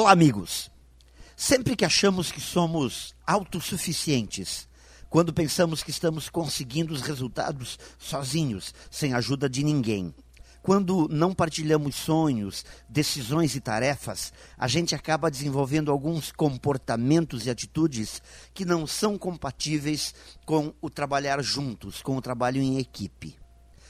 Olá, amigos. Sempre que achamos que somos autossuficientes, quando pensamos que estamos conseguindo os resultados sozinhos, sem ajuda de ninguém, quando não partilhamos sonhos, decisões e tarefas, a gente acaba desenvolvendo alguns comportamentos e atitudes que não são compatíveis com o trabalhar juntos, com o trabalho em equipe.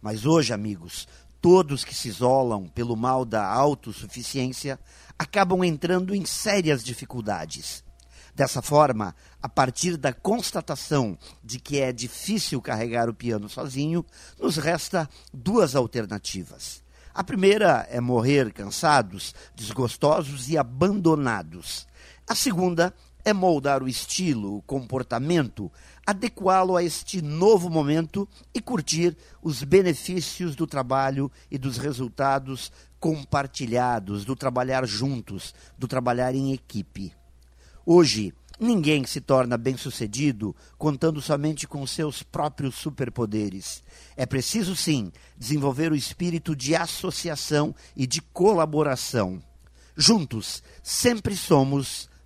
Mas hoje, amigos, todos que se isolam pelo mal da autossuficiência acabam entrando em sérias dificuldades. Dessa forma, a partir da constatação de que é difícil carregar o piano sozinho, nos resta duas alternativas. A primeira é morrer cansados, desgostosos e abandonados. A segunda é moldar o estilo, o comportamento, adequá-lo a este novo momento e curtir os benefícios do trabalho e dos resultados compartilhados, do trabalhar juntos, do trabalhar em equipe. Hoje, ninguém se torna bem-sucedido contando somente com seus próprios superpoderes. É preciso, sim, desenvolver o espírito de associação e de colaboração. Juntos, sempre somos